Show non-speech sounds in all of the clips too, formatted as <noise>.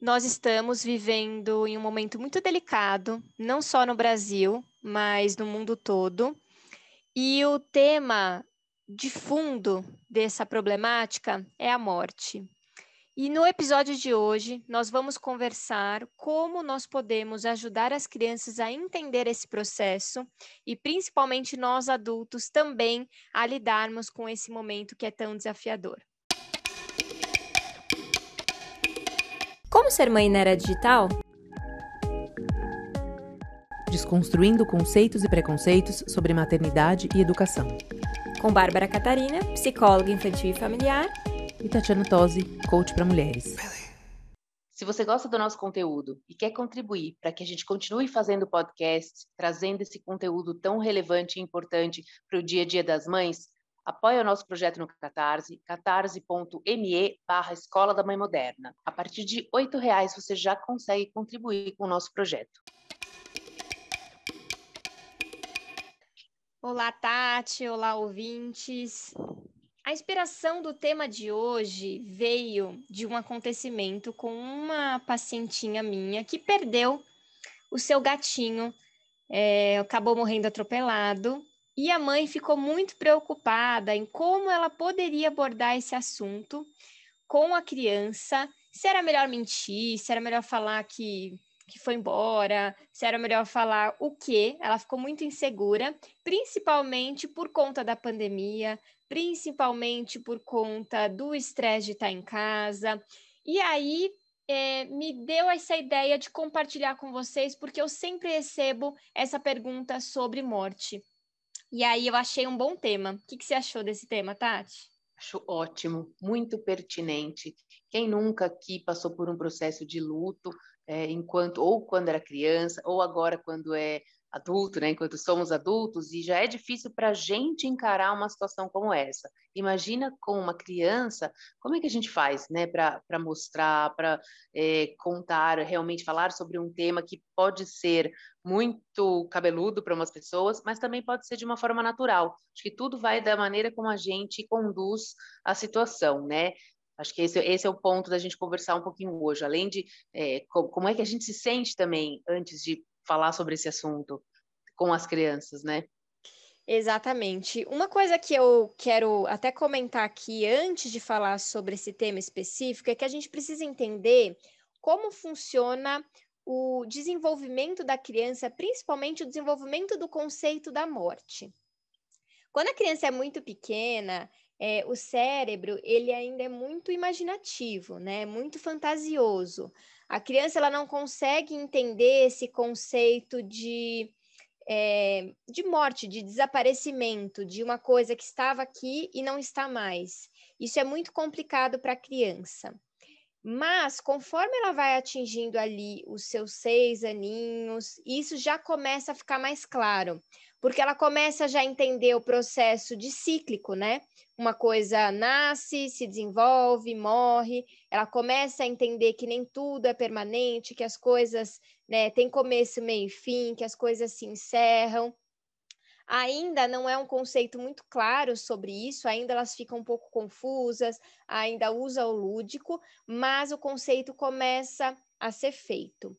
nós estamos vivendo em um momento muito delicado, não só no Brasil, mas no mundo todo. E o tema de fundo dessa problemática é a morte. E no episódio de hoje, nós vamos conversar como nós podemos ajudar as crianças a entender esse processo e, principalmente, nós adultos também a lidarmos com esse momento que é tão desafiador. Como ser mãe na era digital? Desconstruindo conceitos e preconceitos sobre maternidade e educação. Com Bárbara Catarina, psicóloga infantil e familiar, e Tatiana Tosi, coach para mulheres. Se você gosta do nosso conteúdo e quer contribuir para que a gente continue fazendo podcast, trazendo esse conteúdo tão relevante e importante para o dia a dia das mães, apoie o nosso projeto no Catarse, catarse.me barra Escola da Mãe Moderna. A partir de R$ reais você já consegue contribuir com o nosso projeto. Olá, Tati. Olá, ouvintes. A inspiração do tema de hoje veio de um acontecimento com uma pacientinha minha que perdeu o seu gatinho, é, acabou morrendo atropelado, e a mãe ficou muito preocupada em como ela poderia abordar esse assunto com a criança, se era melhor mentir, se era melhor falar que que foi embora, se era melhor falar o quê. Ela ficou muito insegura, principalmente por conta da pandemia, principalmente por conta do estresse de estar em casa. E aí é, me deu essa ideia de compartilhar com vocês, porque eu sempre recebo essa pergunta sobre morte. E aí eu achei um bom tema. O que, que você achou desse tema, Tati? Acho ótimo, muito pertinente. Quem nunca aqui passou por um processo de luto, é, enquanto ou quando era criança, ou agora quando é adulto, né, enquanto somos adultos, e já é difícil para a gente encarar uma situação como essa. Imagina com uma criança, como é que a gente faz, né, para mostrar, para é, contar, realmente falar sobre um tema que pode ser muito cabeludo para umas pessoas, mas também pode ser de uma forma natural. Acho que tudo vai da maneira como a gente conduz a situação, né? Acho que esse, esse, é o ponto da gente conversar um pouquinho hoje, além de é, como é que a gente se sente também antes de falar sobre esse assunto com as crianças, né? Exatamente. Uma coisa que eu quero até comentar aqui antes de falar sobre esse tema específico é que a gente precisa entender como funciona o desenvolvimento da criança, principalmente o desenvolvimento do conceito da morte. Quando a criança é muito pequena, é, o cérebro ele ainda é muito imaginativo, né? Muito fantasioso. A criança ela não consegue entender esse conceito de é, de morte, de desaparecimento, de uma coisa que estava aqui e não está mais. Isso é muito complicado para a criança. Mas, conforme ela vai atingindo ali os seus seis aninhos, isso já começa a ficar mais claro porque ela começa já a entender o processo de cíclico, né? Uma coisa nasce, se desenvolve, morre, ela começa a entender que nem tudo é permanente, que as coisas né, têm começo, meio e fim, que as coisas se encerram. Ainda não é um conceito muito claro sobre isso, ainda elas ficam um pouco confusas, ainda usa o lúdico, mas o conceito começa a ser feito.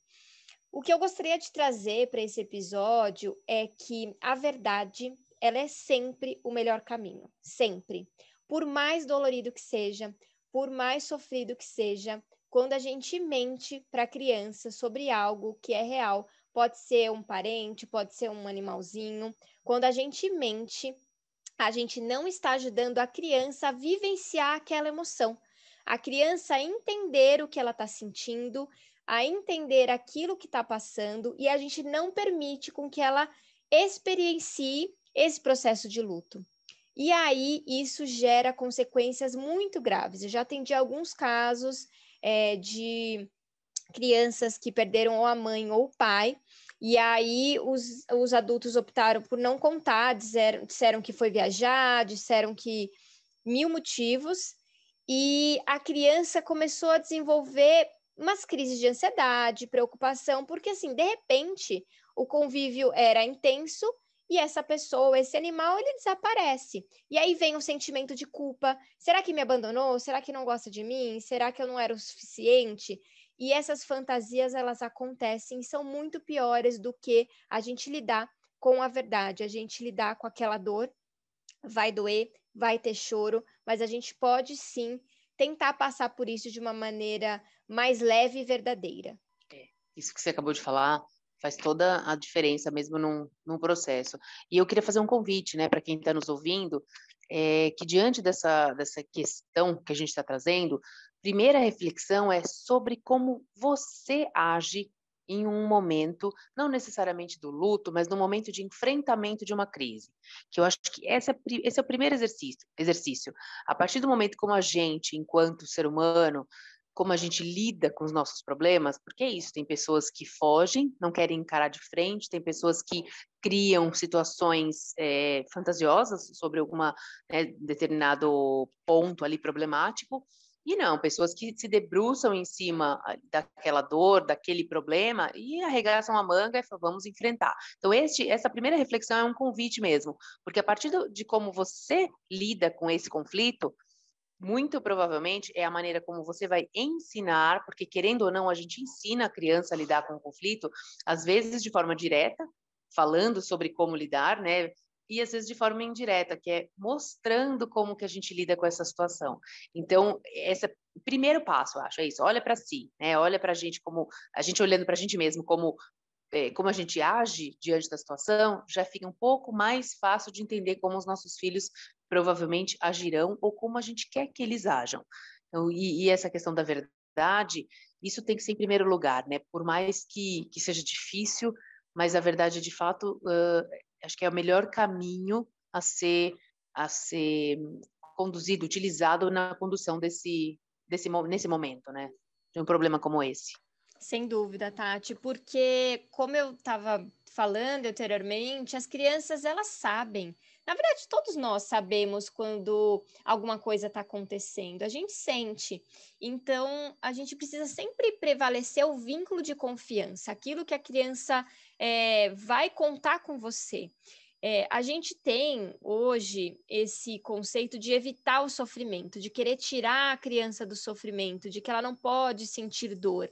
O que eu gostaria de trazer para esse episódio é que a verdade, ela é sempre o melhor caminho, sempre. Por mais dolorido que seja, por mais sofrido que seja, quando a gente mente para a criança sobre algo que é real, pode ser um parente, pode ser um animalzinho, quando a gente mente, a gente não está ajudando a criança a vivenciar aquela emoção, a criança a entender o que ela está sentindo, a entender aquilo que está passando e a gente não permite com que ela experiencie esse processo de luto. E aí isso gera consequências muito graves. Eu já atendi alguns casos é, de crianças que perderam ou a mãe ou o pai, e aí os, os adultos optaram por não contar, disseram, disseram que foi viajar, disseram que mil motivos, e a criança começou a desenvolver umas crises de ansiedade, preocupação, porque assim, de repente, o convívio era intenso e essa pessoa, esse animal, ele desaparece. E aí vem o sentimento de culpa. Será que me abandonou? Será que não gosta de mim? Será que eu não era o suficiente? e essas fantasias elas acontecem e são muito piores do que a gente lidar com a verdade, a gente lidar com aquela dor, vai doer, vai ter choro, mas a gente pode sim tentar passar por isso de uma maneira mais leve e verdadeira. É, isso que você acabou de falar faz toda a diferença mesmo num, num processo. E eu queria fazer um convite, né, para quem está nos ouvindo, é, que diante dessa, dessa questão que a gente está trazendo, primeira reflexão é sobre como você age em um momento, não necessariamente do luto, mas no momento de enfrentamento de uma crise. Que eu acho que esse é, esse é o primeiro exercício, exercício. A partir do momento como a gente, enquanto ser humano, como a gente lida com os nossos problemas, porque é isso, tem pessoas que fogem, não querem encarar de frente, tem pessoas que criam situações é, fantasiosas sobre alguma né, determinado ponto ali problemático, e não, pessoas que se debruçam em cima ah, daquela dor, daquele problema e arregaçam a manga e falam, vamos enfrentar. Então, este, essa primeira reflexão é um convite mesmo, porque a partir do, de como você lida com esse conflito, muito provavelmente é a maneira como você vai ensinar, porque querendo ou não, a gente ensina a criança a lidar com o conflito, às vezes de forma direta, falando sobre como lidar, né? e às vezes de forma indireta, que é mostrando como que a gente lida com essa situação. Então, esse é o primeiro passo, eu acho, é isso, olha para si, né? Olha para a gente como a gente olhando para a gente mesmo como é, como a gente age diante da situação, já fica um pouco mais fácil de entender como os nossos filhos provavelmente agirão ou como a gente quer que eles ajam. Então, e, e essa questão da verdade, isso tem que ser em primeiro lugar, né? Por mais que, que seja difícil, mas a verdade de fato uh, acho que é o melhor caminho a ser a ser conduzido, utilizado na condução desse, desse nesse momento, né? De um problema como esse. Sem dúvida, Tati, porque como eu estava falando anteriormente, as crianças elas sabem. Na verdade, todos nós sabemos quando alguma coisa está acontecendo, a gente sente. Então, a gente precisa sempre prevalecer o vínculo de confiança, aquilo que a criança é, vai contar com você. É, a gente tem hoje esse conceito de evitar o sofrimento, de querer tirar a criança do sofrimento, de que ela não pode sentir dor.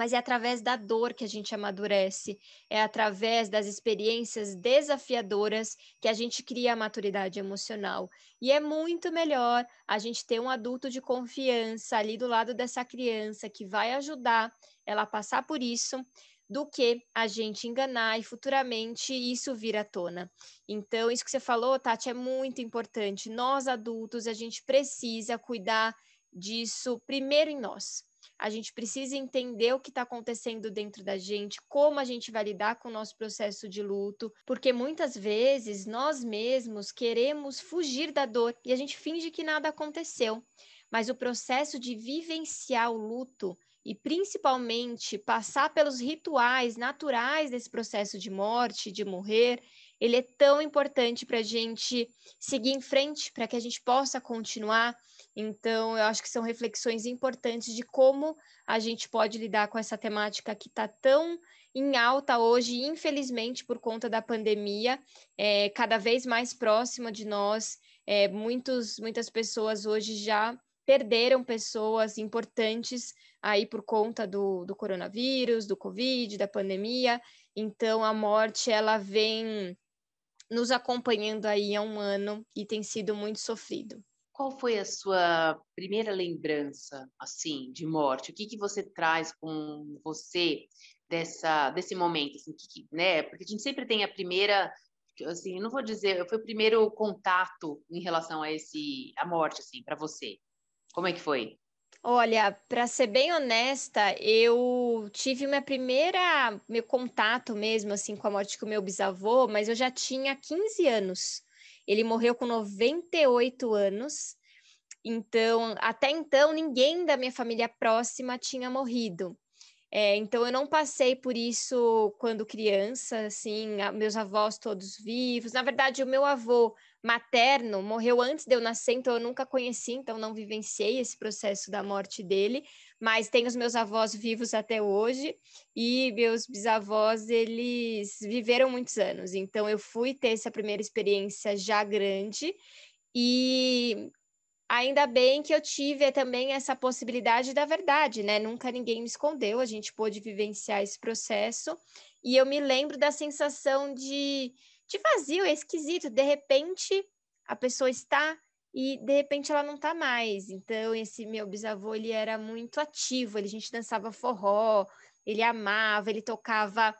Mas é através da dor que a gente amadurece, é através das experiências desafiadoras que a gente cria a maturidade emocional. E é muito melhor a gente ter um adulto de confiança ali do lado dessa criança que vai ajudar ela a passar por isso, do que a gente enganar e futuramente isso vir à tona. Então, isso que você falou, Tati, é muito importante. Nós adultos, a gente precisa cuidar disso primeiro em nós. A gente precisa entender o que está acontecendo dentro da gente, como a gente vai lidar com o nosso processo de luto, porque muitas vezes nós mesmos queremos fugir da dor e a gente finge que nada aconteceu. Mas o processo de vivenciar o luto e principalmente passar pelos rituais naturais desse processo de morte, de morrer, ele é tão importante para a gente seguir em frente, para que a gente possa continuar. Então, eu acho que são reflexões importantes de como a gente pode lidar com essa temática que está tão em alta hoje, infelizmente, por conta da pandemia, é, cada vez mais próxima de nós. É, muitos, muitas pessoas hoje já perderam pessoas importantes aí por conta do, do coronavírus, do Covid, da pandemia. Então, a morte, ela vem nos acompanhando aí há um ano e tem sido muito sofrido. Qual foi a sua primeira lembrança, assim, de morte? O que, que você traz com você dessa, desse momento, assim, que, né? Porque a gente sempre tem a primeira, assim, não vou dizer, foi o primeiro contato em relação a esse, a morte, assim, para você. Como é que foi? Olha, para ser bem honesta, eu tive minha primeira, meu contato mesmo assim com a morte do meu bisavô, mas eu já tinha 15 anos. Ele morreu com 98 anos. Então, até então, ninguém da minha família próxima tinha morrido. É, então, eu não passei por isso quando criança, assim, meus avós todos vivos. Na verdade, o meu avô materno morreu antes de eu nascer, então eu nunca conheci, então não vivenciei esse processo da morte dele, mas tenho os meus avós vivos até hoje e meus bisavós, eles viveram muitos anos, então eu fui ter essa primeira experiência já grande e ainda bem que eu tive também essa possibilidade da verdade, né? Nunca ninguém me escondeu, a gente pôde vivenciar esse processo. E eu me lembro da sensação de, de vazio, é esquisito. De repente, a pessoa está e de repente ela não está mais. Então, esse meu bisavô, ele era muito ativo, ele, a gente dançava forró, ele amava, ele tocava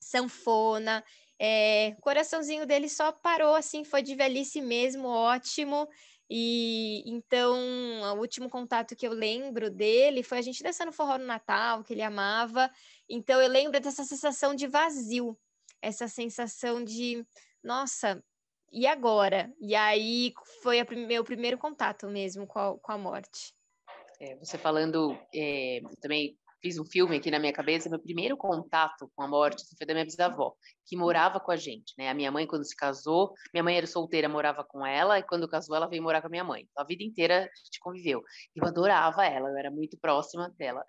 sanfona. É, o coraçãozinho dele só parou assim, foi de velhice mesmo, ótimo. E então, o último contato que eu lembro dele foi a gente dançando forró no Natal, que ele amava. Então, eu lembro dessa sensação de vazio, essa sensação de, nossa, e agora? E aí foi o meu primeiro contato mesmo com a, com a morte. É, você falando, é, também fiz um filme aqui na minha cabeça, meu primeiro contato com a morte foi da minha bisavó, que morava com a gente, né? A minha mãe, quando se casou, minha mãe era solteira, morava com ela, e quando casou, ela veio morar com a minha mãe. A vida inteira a gente conviveu. Eu adorava ela, eu era muito próxima dela.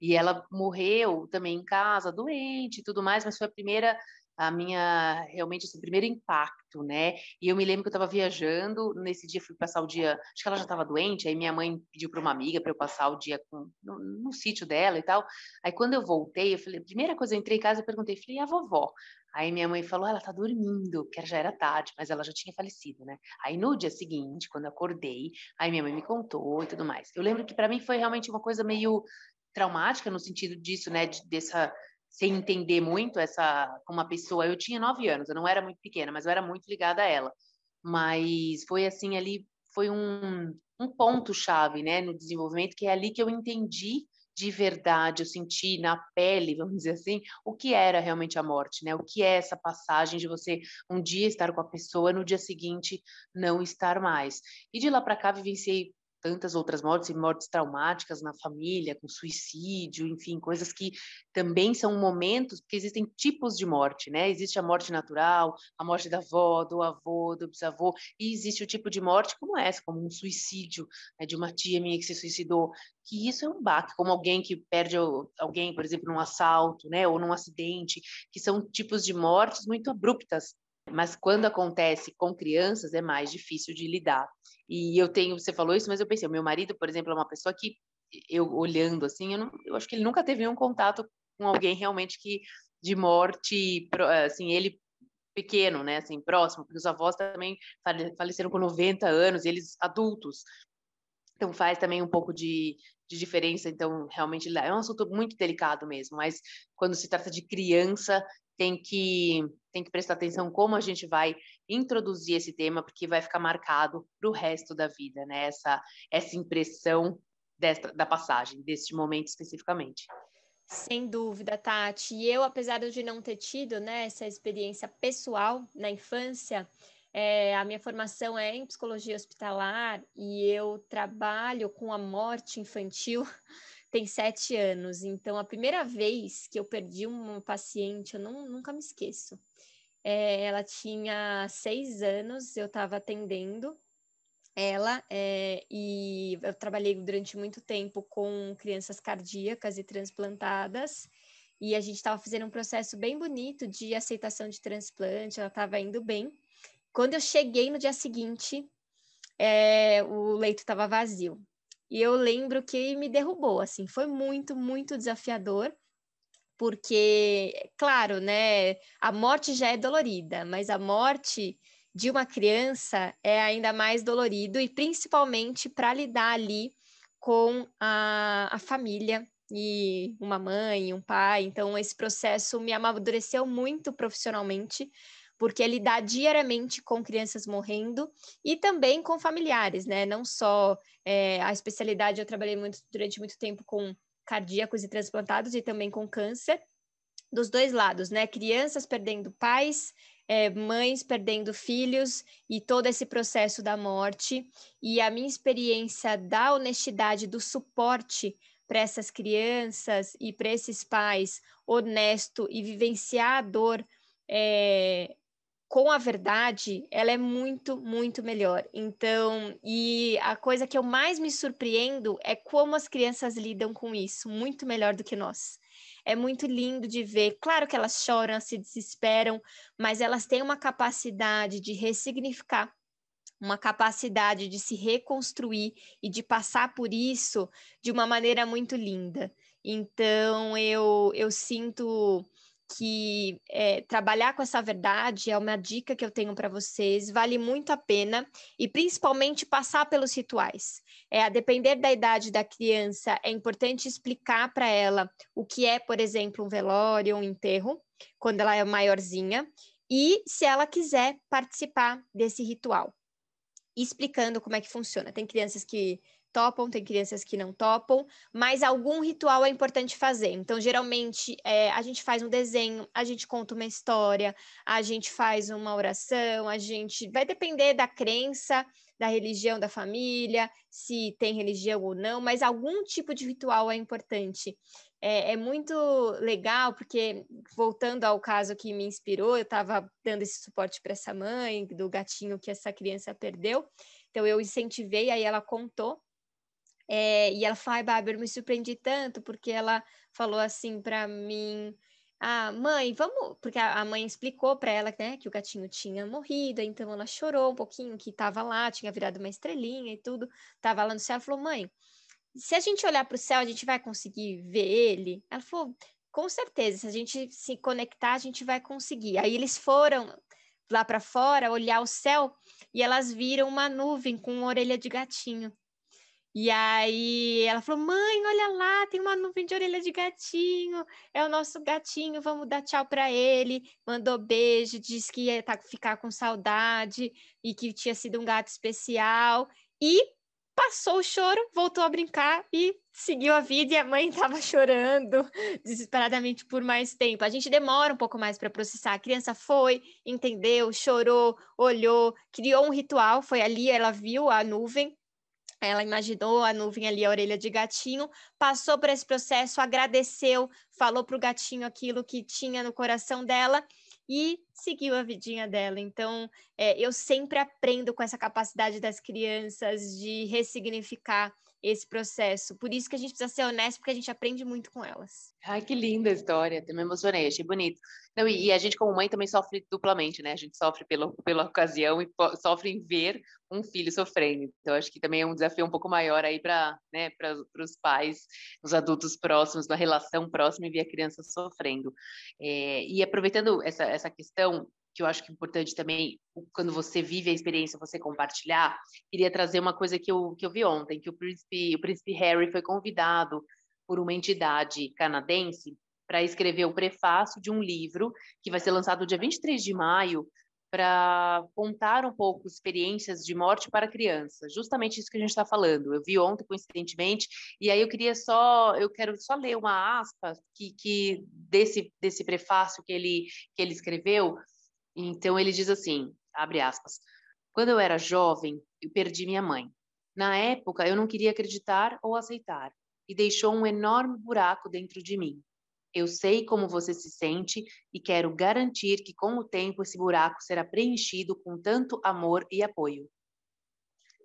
E ela morreu também em casa, doente e tudo mais, mas foi a primeira a minha realmente esse primeiro impacto, né? E eu me lembro que eu estava viajando, nesse dia fui passar o dia, acho que ela já estava doente, aí minha mãe pediu para uma amiga para eu passar o dia com, no, no, sítio dela e tal. Aí quando eu voltei, eu falei, primeira coisa eu entrei em casa, eu perguntei, falei, e a vovó? Aí minha mãe falou, ela tá dormindo, porque já era tarde, mas ela já tinha falecido, né? Aí no dia seguinte, quando eu acordei, aí minha mãe me contou e tudo mais. Eu lembro que para mim foi realmente uma coisa meio traumática no sentido disso, né, de, dessa sem entender muito essa como uma pessoa. Eu tinha nove anos, eu não era muito pequena, mas eu era muito ligada a ela. Mas foi assim ali, foi um, um ponto chave, né, no desenvolvimento que é ali que eu entendi de verdade, eu senti na pele, <laughs> vamos dizer assim, o que era realmente a morte, né? O que é essa passagem de você um dia estar com a pessoa, no dia seguinte não estar mais. E de lá para cá vivenciei tantas outras mortes, e mortes traumáticas na família, com suicídio, enfim, coisas que também são momentos, porque existem tipos de morte, né? Existe a morte natural, a morte da avó, do avô, do bisavô, e existe o tipo de morte como essa, como um suicídio né, de uma tia minha que se suicidou, que isso é um baque, como alguém que perde alguém, por exemplo, num assalto, né, ou num acidente, que são tipos de mortes muito abruptas, mas quando acontece com crianças é mais difícil de lidar. E eu tenho, você falou isso, mas eu pensei, meu marido, por exemplo, é uma pessoa que eu olhando assim, eu, não, eu acho que ele nunca teve um contato com alguém realmente que de morte, assim, ele pequeno, né, assim, próximo, porque os avós também faleceram com 90 anos, eles adultos. Então faz também um pouco de, de diferença, então realmente é um assunto muito delicado mesmo, mas quando se trata de criança, tem que, tem que prestar atenção como a gente vai introduzir esse tema, porque vai ficar marcado para o resto da vida, né? Essa, essa impressão desta, da passagem, deste momento especificamente. Sem dúvida, Tati. E eu, apesar de não ter tido né, essa experiência pessoal na infância, é, a minha formação é em psicologia hospitalar e eu trabalho com a morte infantil tem sete anos. Então, a primeira vez que eu perdi uma paciente, eu não, nunca me esqueço. É, ela tinha seis anos, eu estava atendendo ela é, e eu trabalhei durante muito tempo com crianças cardíacas e transplantadas e a gente estava fazendo um processo bem bonito de aceitação de transplante, ela estava indo bem. Quando eu cheguei no dia seguinte, é, o leito estava vazio. E eu lembro que me derrubou, assim, foi muito, muito desafiador, porque, claro, né, a morte já é dolorida, mas a morte de uma criança é ainda mais dolorido, e principalmente para lidar ali com a, a família e uma mãe, um pai. Então, esse processo me amadureceu muito profissionalmente, porque é lidar diariamente com crianças morrendo e também com familiares, né? Não só é, a especialidade, eu trabalhei muito, durante muito tempo com cardíacos e transplantados e também com câncer, dos dois lados, né? Crianças perdendo pais, é, mães perdendo filhos e todo esse processo da morte. E a minha experiência da honestidade, do suporte para essas crianças e para esses pais, honesto e vivenciar a dor é, com a verdade, ela é muito, muito melhor. Então, e a coisa que eu mais me surpreendo é como as crianças lidam com isso, muito melhor do que nós. É muito lindo de ver. Claro que elas choram, se desesperam, mas elas têm uma capacidade de ressignificar uma capacidade de se reconstruir e de passar por isso de uma maneira muito linda. Então, eu, eu sinto que é, trabalhar com essa verdade é uma dica que eu tenho para vocês, vale muito a pena, e principalmente passar pelos rituais. É, a depender da idade da criança, é importante explicar para ela o que é, por exemplo, um velório, um enterro, quando ela é maiorzinha, e se ela quiser participar desse ritual, explicando como é que funciona. Tem crianças que topam, tem crianças que não topam, mas algum ritual é importante fazer. Então, geralmente, é, a gente faz um desenho, a gente conta uma história, a gente faz uma oração, a gente. Vai depender da crença, da religião da família, se tem religião ou não, mas algum tipo de ritual é importante. É, é muito legal, porque, voltando ao caso que me inspirou, eu estava dando esse suporte para essa mãe, do gatinho que essa criança perdeu. Então, eu incentivei, aí ela contou é, e ela falou, ai, Bárbara, eu me surpreendi tanto, porque ela falou assim para mim, ah, mãe, vamos, porque a mãe explicou para ela, né, que o gatinho tinha morrido, então ela chorou um pouquinho, que estava lá, tinha virado uma estrelinha e tudo, estava lá no céu, ela falou, mãe, se a gente olhar para o céu, a gente vai conseguir ver ele? Ela falou, com certeza, se a gente se conectar, a gente vai conseguir. Aí eles foram lá para fora olhar o céu e elas viram uma nuvem com orelha de gatinho. E aí ela falou: mãe, olha lá, tem uma nuvem de orelha de gatinho, é o nosso gatinho, vamos dar tchau para ele. Mandou beijo, disse que ia tá, ficar com saudade e que tinha sido um gato especial. E passou o choro, voltou a brincar e seguiu a vida. E a mãe estava <laughs> chorando desesperadamente por mais tempo. A gente demora um pouco mais para processar. A criança foi, entendeu, chorou, olhou, criou um ritual. Foi ali, ela viu a nuvem ela imaginou a nuvem ali, a orelha de gatinho, passou por esse processo, agradeceu, falou para o gatinho aquilo que tinha no coração dela e seguiu a vidinha dela. Então, é, eu sempre aprendo com essa capacidade das crianças de ressignificar esse processo. Por isso que a gente precisa ser honesto, porque a gente aprende muito com elas. Ai, que linda história, até me emocionei, achei bonito. Não, e, e, a gente, como mãe, também sofre duplamente, né? A gente sofre pelo, pela ocasião e sofre em ver um filho sofrendo. Então, acho que também é um desafio um pouco maior aí para né, os pais, os adultos próximos, na relação próxima e ver a criança sofrendo. É, e aproveitando essa, essa questão, que eu acho que é importante também, quando você vive a experiência, você compartilhar, queria trazer uma coisa que eu, que eu vi ontem, que o príncipe, o príncipe Harry foi convidado por uma entidade canadense para escrever o prefácio de um livro que vai ser lançado dia 23 de maio para contar um pouco experiências de morte para crianças, justamente isso que a gente está falando. Eu vi ontem, coincidentemente, e aí eu queria só, eu quero só ler uma aspa que, que desse, desse prefácio que ele, que ele escreveu, então ele diz assim, abre aspas, quando eu era jovem, eu perdi minha mãe. Na época, eu não queria acreditar ou aceitar, e deixou um enorme buraco dentro de mim. Eu sei como você se sente e quero garantir que, com o tempo, esse buraco será preenchido com tanto amor e apoio.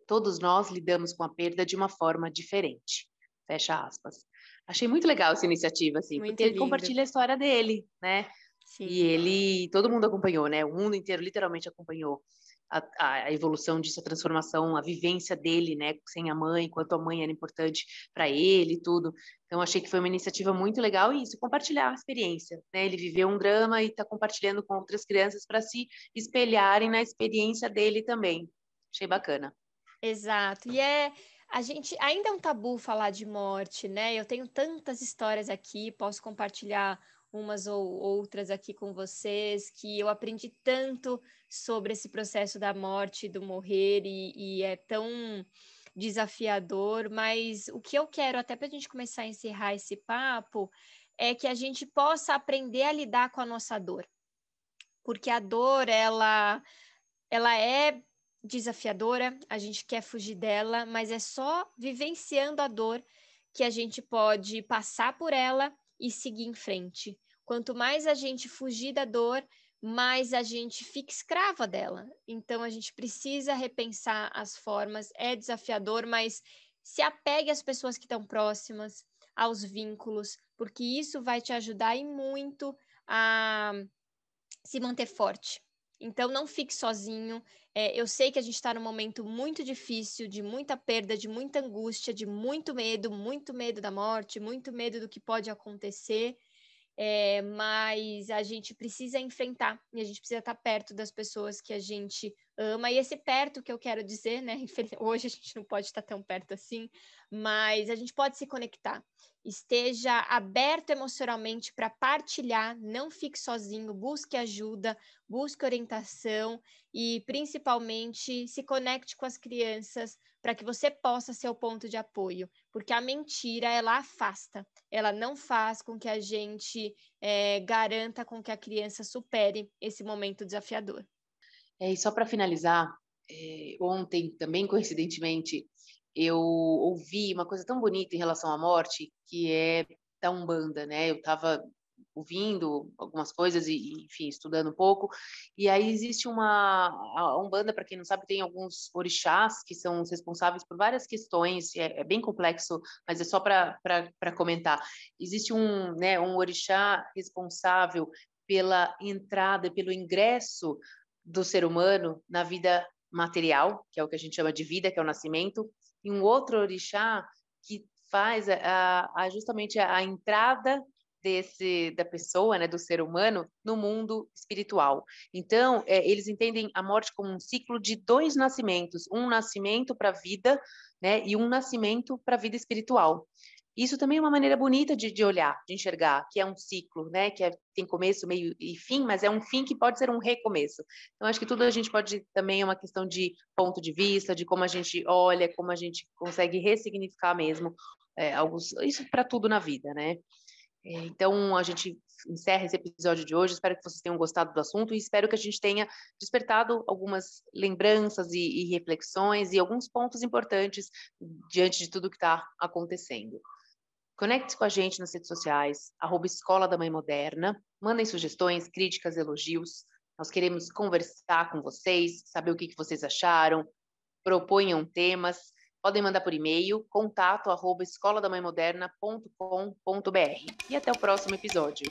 Todos nós lidamos com a perda de uma forma diferente. Fecha aspas. Achei muito legal essa iniciativa, assim, muito porque lindo. ele compartilha a história dele, né? Sim. E ele, todo mundo acompanhou, né? O mundo inteiro literalmente acompanhou a, a, evolução disso, a transformação, a vivência dele, né? Sem a mãe, quanto a mãe era importante para ele e tudo. Então, achei que foi uma iniciativa muito legal e isso, compartilhar a experiência, né? Ele viveu um drama e está compartilhando com outras crianças para se espelharem na experiência dele também. Achei bacana. Exato. E é a gente ainda é um tabu falar de morte, né? Eu tenho tantas histórias aqui, posso compartilhar umas ou outras aqui com vocês, que eu aprendi tanto sobre esse processo da morte, do morrer, e, e é tão desafiador, mas o que eu quero, até para a gente começar a encerrar esse papo, é que a gente possa aprender a lidar com a nossa dor. Porque a dor, ela, ela é desafiadora, a gente quer fugir dela, mas é só vivenciando a dor que a gente pode passar por ela e seguir em frente. Quanto mais a gente fugir da dor, mais a gente fica escrava dela. Então a gente precisa repensar as formas. É desafiador, mas se apegue às pessoas que estão próximas, aos vínculos, porque isso vai te ajudar e muito a se manter forte. Então, não fique sozinho. É, eu sei que a gente está num momento muito difícil, de muita perda, de muita angústia, de muito medo, muito medo da morte, muito medo do que pode acontecer. É, mas a gente precisa enfrentar e a gente precisa estar perto das pessoas que a gente ama. E esse perto que eu quero dizer, né? <laughs> Hoje a gente não pode estar tão perto assim, mas a gente pode se conectar. Esteja aberto emocionalmente para partilhar, não fique sozinho, busque ajuda, busque orientação e principalmente se conecte com as crianças para que você possa ser o ponto de apoio, porque a mentira ela afasta, ela não faz com que a gente é, garanta com que a criança supere esse momento desafiador. É, e só para finalizar, é, ontem também coincidentemente eu ouvi uma coisa tão bonita em relação à morte, que é da Umbanda, né? Eu estava ouvindo algumas coisas e, enfim, estudando um pouco. E aí existe uma a Umbanda, para quem não sabe, tem alguns orixás que são responsáveis por várias questões, é, é bem complexo, mas é só para comentar. Existe um, né, um orixá responsável pela entrada, pelo ingresso do ser humano na vida material, que é o que a gente chama de vida, que é o nascimento, e um outro orixá que faz a, a justamente a entrada desse da pessoa, né, do ser humano no mundo espiritual. Então, é, eles entendem a morte como um ciclo de dois nascimentos, um nascimento para a vida, né, e um nascimento para a vida espiritual. Isso também é uma maneira bonita de, de, olhar, de enxergar, que é um ciclo, né? Que é, tem começo, meio e fim, mas é um fim que pode ser um recomeço. Então, acho que tudo a gente pode também é uma questão de ponto de vista, de como a gente olha, como a gente consegue ressignificar mesmo é, alguns, isso para tudo na vida, né? É, então, a gente encerra esse episódio de hoje. Espero que vocês tenham gostado do assunto e espero que a gente tenha despertado algumas lembranças e, e reflexões e alguns pontos importantes diante de tudo que está acontecendo. Conecte-se com a gente nas redes sociais, arroba Escola da Mãe Moderna. Mandem sugestões, críticas, elogios. Nós queremos conversar com vocês, saber o que, que vocês acharam, proponham temas. Podem mandar por e-mail, contato arroba escoladamãemoderna.com.br. E até o próximo episódio.